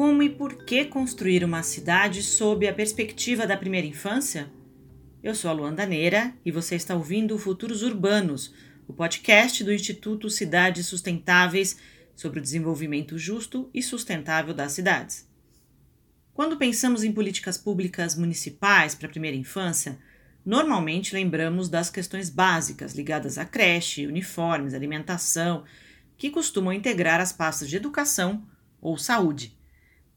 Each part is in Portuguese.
Como e por que construir uma cidade sob a perspectiva da primeira infância? Eu sou a Luanda Neira e você está ouvindo Futuros Urbanos, o podcast do Instituto Cidades Sustentáveis sobre o desenvolvimento justo e sustentável das cidades. Quando pensamos em políticas públicas municipais para a primeira infância, normalmente lembramos das questões básicas ligadas à creche, uniformes, alimentação, que costumam integrar as pastas de educação ou saúde.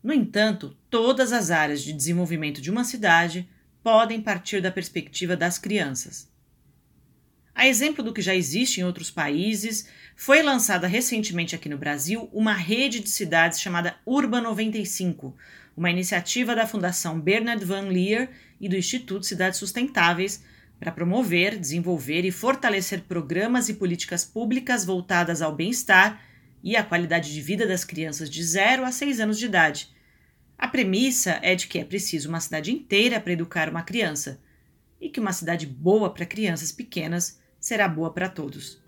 No entanto, todas as áreas de desenvolvimento de uma cidade podem partir da perspectiva das crianças. A exemplo do que já existe em outros países, foi lançada recentemente aqui no Brasil uma rede de cidades chamada Urba 95, uma iniciativa da Fundação Bernard Van Leer e do Instituto Cidades Sustentáveis para promover, desenvolver e fortalecer programas e políticas públicas voltadas ao bem-estar e à qualidade de vida das crianças de 0 a 6 anos de idade, a premissa é de que é preciso uma cidade inteira para educar uma criança e que uma cidade boa para crianças pequenas será boa para todos.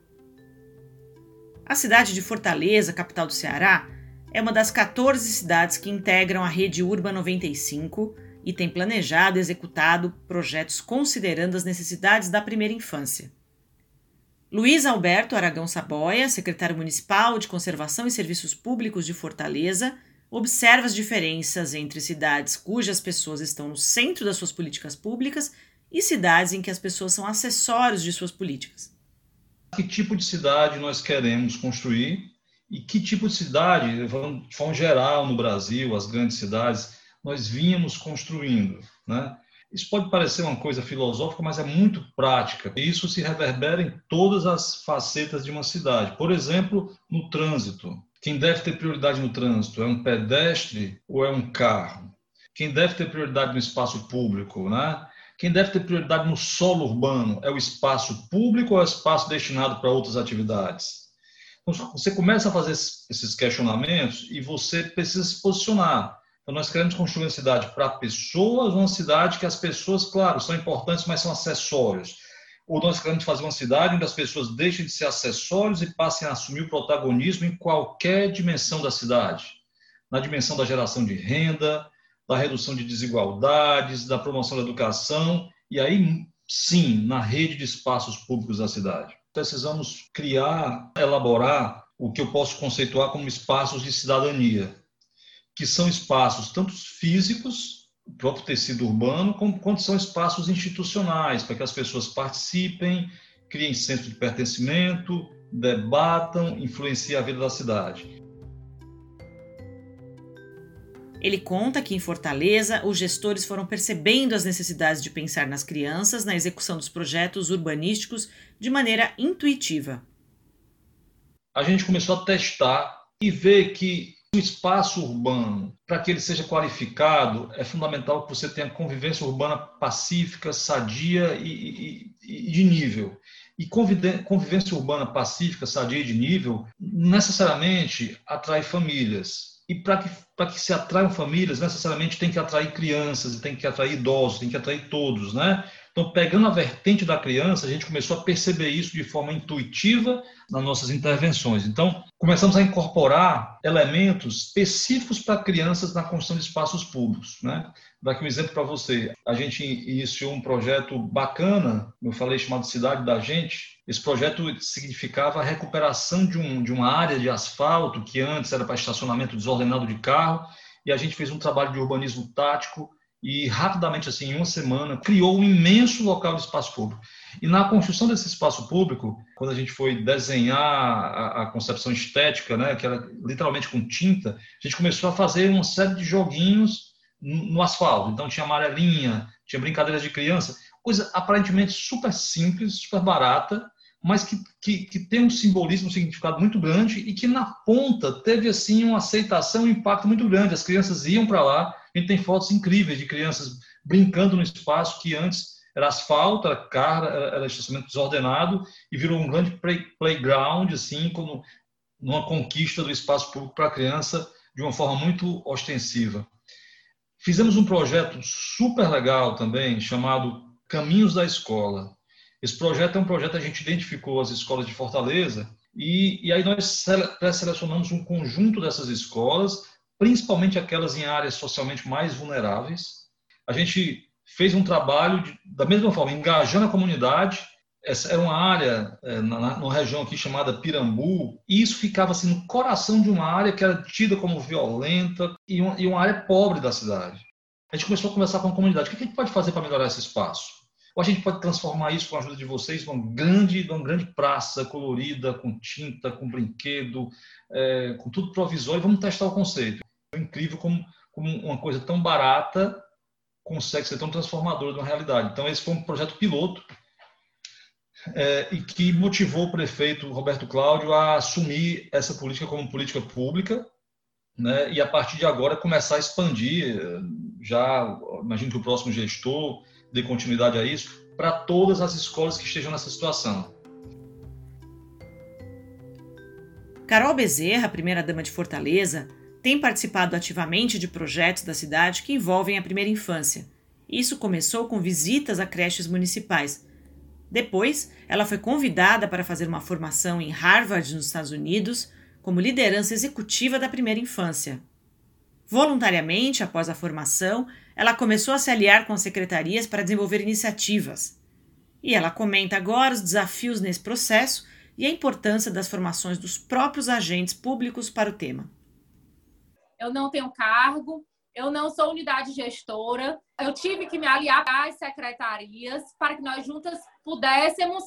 A cidade de Fortaleza, capital do Ceará, é uma das 14 cidades que integram a rede Urba 95 e tem planejado e executado projetos considerando as necessidades da primeira infância. Luiz Alberto Aragão Saboia, secretário municipal de Conservação e Serviços Públicos de Fortaleza, observa as diferenças entre cidades cujas pessoas estão no centro das suas políticas públicas e cidades em que as pessoas são acessórios de suas políticas. Que tipo de cidade nós queremos construir e que tipo de cidade, de forma geral no Brasil, as grandes cidades, nós vínhamos construindo, né? Isso pode parecer uma coisa filosófica, mas é muito prática. E isso se reverbera em todas as facetas de uma cidade. Por exemplo, no trânsito. Quem deve ter prioridade no trânsito é um pedestre ou é um carro? Quem deve ter prioridade no espaço público, né? Quem deve ter prioridade no solo urbano é o espaço público ou é o espaço destinado para outras atividades? Então, você começa a fazer esses questionamentos e você precisa se posicionar. Então, nós queremos construir uma cidade para pessoas, uma cidade que as pessoas, claro, são importantes, mas são acessórios ou nós queremos fazer uma cidade onde as pessoas deixem de ser acessórios e passem a assumir o protagonismo em qualquer dimensão da cidade, na dimensão da geração de renda, da redução de desigualdades, da promoção da educação e aí sim na rede de espaços públicos da cidade. Precisamos criar, elaborar o que eu posso conceituar como espaços de cidadania, que são espaços tanto físicos próprio tecido urbano, como quando são espaços institucionais, para que as pessoas participem, criem senso de pertencimento, debatam, influenciem a vida da cidade. Ele conta que em Fortaleza, os gestores foram percebendo as necessidades de pensar nas crianças na execução dos projetos urbanísticos de maneira intuitiva. A gente começou a testar e ver que espaço urbano, para que ele seja qualificado, é fundamental que você tenha convivência urbana pacífica, sadia e, e, e de nível. E convivência urbana pacífica, sadia e de nível, necessariamente atrai famílias. E para que, que se atraiam famílias, necessariamente tem que atrair crianças, tem que atrair idosos, tem que atrair todos, né? Então, pegando a vertente da criança, a gente começou a perceber isso de forma intuitiva nas nossas intervenções. Então, começamos a incorporar elementos específicos para crianças na construção de espaços públicos. Né? Vou dar aqui um exemplo para você. A gente iniciou um projeto bacana, eu falei chamado Cidade da Gente. Esse projeto significava a recuperação de, um, de uma área de asfalto que antes era para estacionamento desordenado de carro, e a gente fez um trabalho de urbanismo tático e rapidamente, assim, em uma semana, criou um imenso local de espaço público. E na construção desse espaço público, quando a gente foi desenhar a, a, concepção estética, né, que era literalmente com tinta, a gente começou a fazer uma série de joguinhos no, no asfalto. Então tinha amarelinha, tinha brincadeiras de criança, coisa aparentemente super simples, super barata, mas que, que, que, tem um simbolismo, um significado muito grande e que na ponta teve assim uma aceitação, um impacto muito grande. As crianças iam para lá, a gente tem fotos incríveis de crianças brincando no espaço que antes era asfalto, era carro, era, era estacionamento desordenado e virou um grande play, playground, assim, como numa conquista do espaço público para a criança de uma forma muito ostensiva. Fizemos um projeto super legal também, chamado Caminhos da Escola, esse projeto é um projeto que a gente identificou as escolas de Fortaleza e, e aí nós pré-selecionamos um conjunto dessas escolas principalmente aquelas em áreas socialmente mais vulneráveis. A gente fez um trabalho de, da mesma forma, engajando a comunidade. Essa era uma área, é, na, numa região aqui chamada Pirambu, e isso ficava assim no coração de uma área que era tida como violenta e uma, e uma área pobre da cidade. A gente começou a conversar com a comunidade. O que a gente pode fazer para melhorar esse espaço? Ou a gente pode transformar isso com a ajuda de vocês numa grande, numa grande praça colorida, com tinta, com brinquedo, é, com tudo provisório. Vamos testar o conceito. É incrível como, como uma coisa tão barata consegue ser tão transformadora de uma realidade. Então, esse foi um projeto piloto é, e que motivou o prefeito Roberto Cláudio a assumir essa política como política pública né, e, a partir de agora, começar a expandir. Já imagino que o próximo gestor dê continuidade a isso para todas as escolas que estejam nessa situação. Carol Bezerra, primeira-dama de Fortaleza, tem participado ativamente de projetos da cidade que envolvem a primeira infância. Isso começou com visitas a creches municipais. Depois, ela foi convidada para fazer uma formação em Harvard, nos Estados Unidos, como liderança executiva da primeira infância. Voluntariamente, após a formação, ela começou a se aliar com as secretarias para desenvolver iniciativas. E ela comenta agora os desafios nesse processo e a importância das formações dos próprios agentes públicos para o tema. Eu não tenho cargo, eu não sou unidade gestora, eu tive que me aliar às secretarias para que nós juntas pudéssemos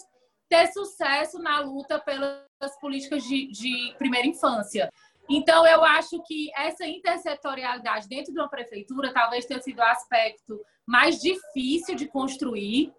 ter sucesso na luta pelas políticas de, de primeira infância. Então, eu acho que essa intersetorialidade dentro de uma prefeitura talvez tenha sido o aspecto mais difícil de construir,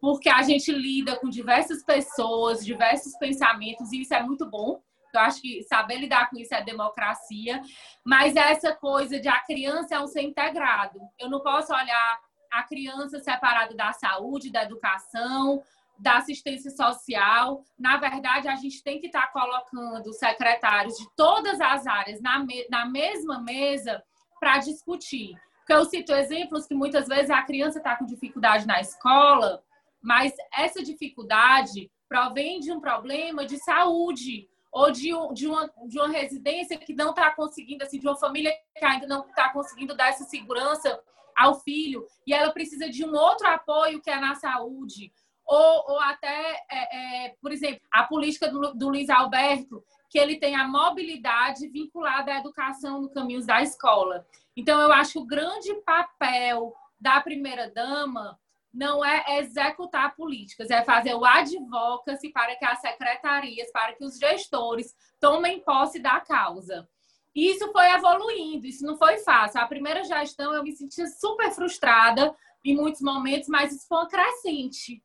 porque a gente lida com diversas pessoas, diversos pensamentos, e isso é muito bom. Eu acho que saber lidar com isso é democracia, mas essa coisa de a criança é um ser integrado. Eu não posso olhar a criança separada da saúde, da educação, da assistência social. Na verdade, a gente tem que estar colocando secretários de todas as áreas na, me na mesma mesa para discutir. Porque eu cito exemplos que muitas vezes a criança está com dificuldade na escola, mas essa dificuldade provém de um problema de saúde ou de, de, uma, de uma residência que não está conseguindo, assim, de uma família que ainda não está conseguindo dar essa segurança ao filho e ela precisa de um outro apoio que é na saúde ou, ou até, é, é, por exemplo, a política do, do Luiz Alberto, que ele tem a mobilidade vinculada à educação no caminho da escola. Então, eu acho que o grande papel da primeira-dama não é executar políticas, é fazer o advocacy para que as secretarias, para que os gestores tomem posse da causa. Isso foi evoluindo, isso não foi fácil. A primeira gestão eu me sentia super frustrada em muitos momentos, mas isso foi uma crescente.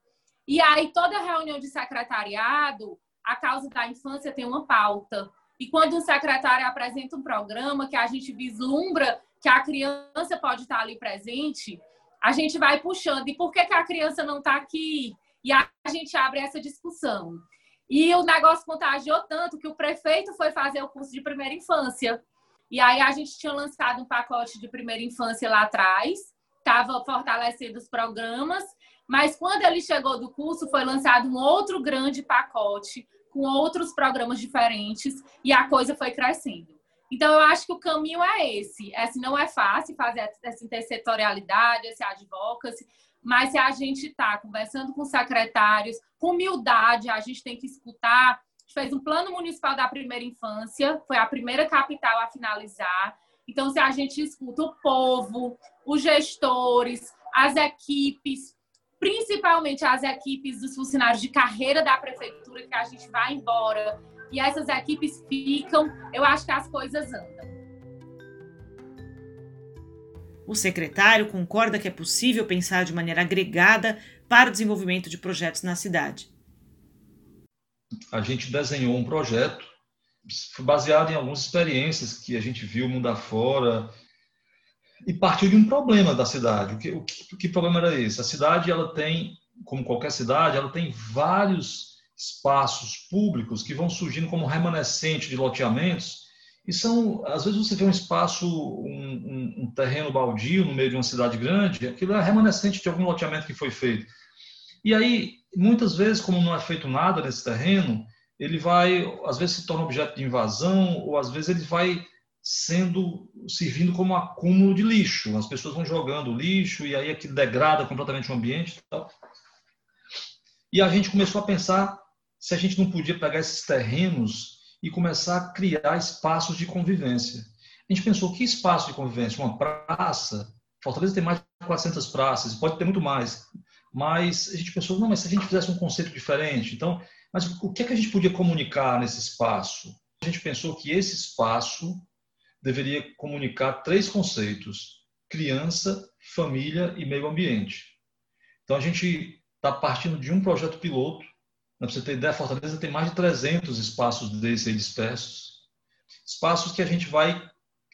E aí, toda reunião de secretariado, a causa da infância tem uma pauta. E quando um secretário apresenta um programa que a gente vislumbra que a criança pode estar ali presente, a gente vai puxando. E por que, que a criança não está aqui? E a gente abre essa discussão. E o negócio contagiou tanto que o prefeito foi fazer o curso de primeira infância. E aí a gente tinha lançado um pacote de primeira infância lá atrás, estava fortalecendo os programas, mas quando ele chegou do curso, foi lançado um outro grande pacote com outros programas diferentes e a coisa foi crescendo. Então, eu acho que o caminho é esse. esse não é fácil fazer essa intersetorialidade, esse advocacy, mas se a gente está conversando com secretários, com humildade, a gente tem que escutar. A gente fez um plano municipal da primeira infância, foi a primeira capital a finalizar. Então, se a gente escuta o povo, os gestores, as equipes, principalmente as equipes dos funcionários de carreira da prefeitura, que a gente vai embora e essas equipes ficam, eu acho que as coisas andam. O secretário concorda que é possível pensar de maneira agregada para o desenvolvimento de projetos na cidade. A gente desenhou um projeto baseado em algumas experiências que a gente viu mundo afora, e partiu de um problema da cidade. O que, o que, que problema era esse? A cidade, ela tem, como qualquer cidade, ela tem vários espaços públicos que vão surgindo como remanescente de loteamentos e são, às vezes você vê um espaço, um, um, um, terreno baldio no meio de uma cidade grande, aquilo é remanescente de algum loteamento que foi feito. E aí, muitas vezes, como não é feito nada nesse terreno, ele vai, às vezes se torna objeto de invasão, ou às vezes ele vai sendo servindo como acúmulo de lixo. As pessoas vão jogando lixo e aí aquilo degrada completamente o ambiente. E, tal. e a gente começou a pensar se a gente não podia pegar esses terrenos e começar a criar espaços de convivência. A gente pensou que espaço de convivência, uma praça, Fortaleza tem mais de 400 praças, pode ter muito mais, mas a gente pensou, não, mas se a gente fizesse um conceito diferente, então, mas o que é que a gente podia comunicar nesse espaço? A gente pensou que esse espaço deveria comunicar três conceitos: criança, família e meio ambiente. Então a gente está partindo de um projeto piloto. Para você ter ideia, Fortaleza tem mais de 300 espaços desses dispersos. Espaços que a gente vai.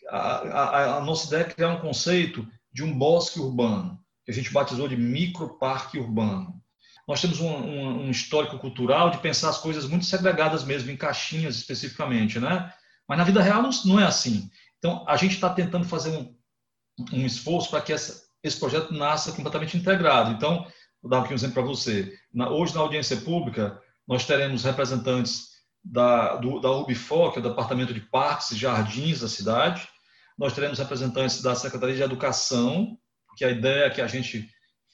A, a, a nossa ideia é criar um conceito de um bosque urbano, que a gente batizou de microparque urbano. Nós temos um, um, um histórico cultural de pensar as coisas muito segregadas mesmo, em caixinhas especificamente, né? Mas na vida real não, é assim. Então, a gente está tentando fazer um, um esforço para que essa, esse projeto nasça completamente integrado. Então, vou dar aqui um exemplo para você. Na, hoje, na audiência pública, nós teremos representantes da, do, da UBFO, que é o Departamento de Parques e Jardins da cidade. Nós teremos representantes da Secretaria de Educação, porque a ideia é que a gente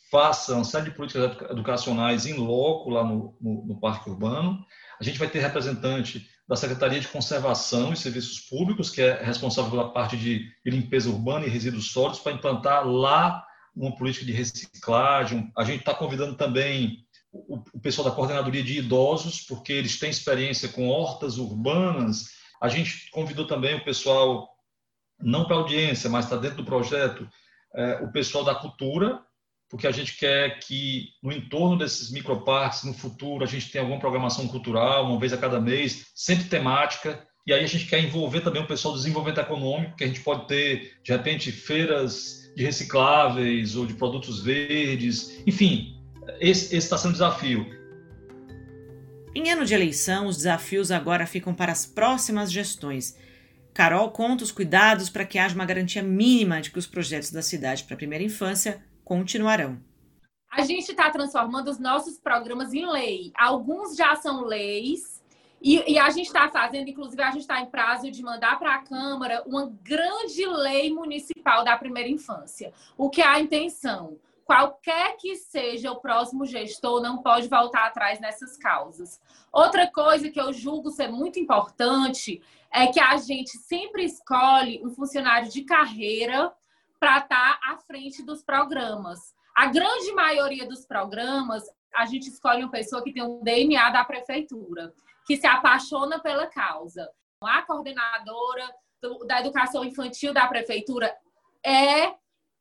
faça uma série de políticas educacionais em loco lá no, no, no Parque Urbano. A gente vai ter representante da Secretaria de Conservação e Serviços Públicos, que é responsável pela parte de limpeza urbana e resíduos sólidos, para implantar lá uma política de reciclagem. A gente está convidando também o, pessoal da Coordenadoria de Idosos, porque eles têm experiência com hortas urbanas. A gente convidou também o pessoal, não para audiência, mas está dentro do projeto, é, o pessoal da cultura, porque a gente quer que no entorno desses microparques, no futuro, a gente tenha alguma programação cultural, uma vez a cada mês, sempre temática. E aí a gente quer envolver também o pessoal do desenvolvimento econômico, que a gente pode ter, de repente, feiras de recicláveis ou de produtos verdes. Enfim, esse está sendo um desafio. Em ano de eleição, os desafios agora ficam para as próximas gestões. Carol conta os cuidados para que haja uma garantia mínima de que os projetos da cidade para a primeira infância continuarão. A gente está transformando os nossos programas em lei. Alguns já são leis, e, e a gente está fazendo, inclusive, a gente está em prazo de mandar para a Câmara uma grande lei municipal da primeira infância. O que é a intenção? Qualquer que seja o próximo gestor, não pode voltar atrás nessas causas. Outra coisa que eu julgo ser muito importante é que a gente sempre escolhe um funcionário de carreira para estar tá à frente dos programas. A grande maioria dos programas, a gente escolhe uma pessoa que tem um DNA da prefeitura, que se apaixona pela causa. A coordenadora do, da educação infantil da prefeitura é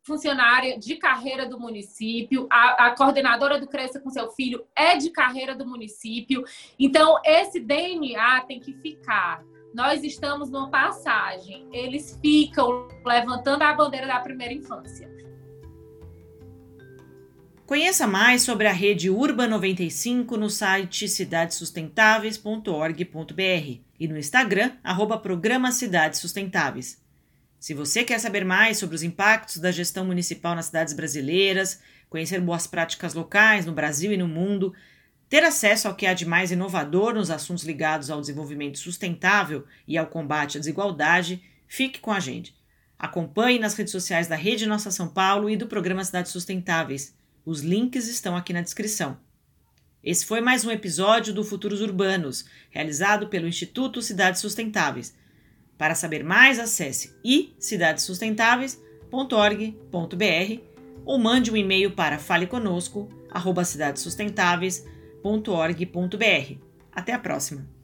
funcionária de carreira do município, a, a, coordenadora do Cresça com seu filho é de carreira do município. Então, esse DNA tem que ficar nós estamos numa passagem. Eles ficam levantando a bandeira da primeira infância. Conheça mais sobre a rede Urba 95 no site cidadesustentáveis.org.br e no Instagram, arroba Programa Cidades Sustentáveis. Se você quer saber mais sobre os impactos da gestão municipal nas cidades brasileiras, conhecer boas práticas locais no Brasil e no mundo, ter acesso ao que há de mais inovador nos assuntos ligados ao desenvolvimento sustentável e ao combate à desigualdade, fique com a gente. Acompanhe nas redes sociais da Rede Nossa São Paulo e do programa Cidades Sustentáveis. Os links estão aqui na descrição. Esse foi mais um episódio do Futuros Urbanos, realizado pelo Instituto Cidades Sustentáveis. Para saber mais, acesse icidadessustentáveis.org.br ou mande um e-mail para faleconosco@cidadesustentáveis.com www.cultura.org.br. Até a próxima!